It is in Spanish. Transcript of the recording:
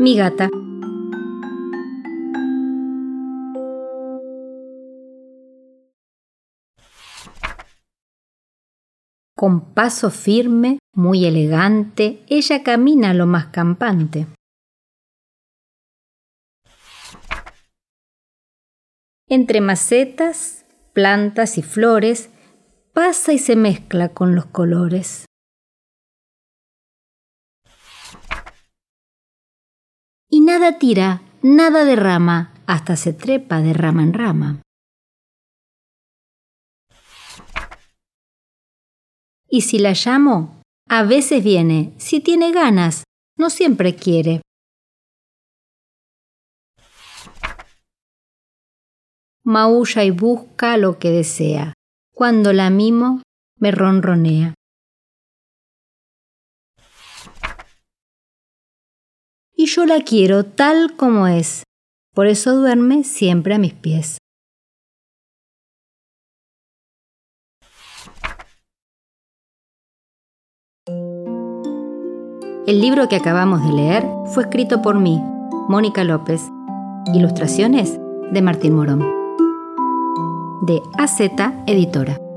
Mi gata. Con paso firme, muy elegante, ella camina lo más campante. Entre macetas, plantas y flores, pasa y se mezcla con los colores. Y nada tira, nada derrama, hasta se trepa de rama en rama. Y si la llamo, a veces viene, si tiene ganas, no siempre quiere. Maulla y busca lo que desea. Cuando la mimo, me ronronea. Yo la quiero tal como es, por eso duerme siempre a mis pies. El libro que acabamos de leer fue escrito por mí, Mónica López. Ilustraciones de Martín Morón. De AZ Editora.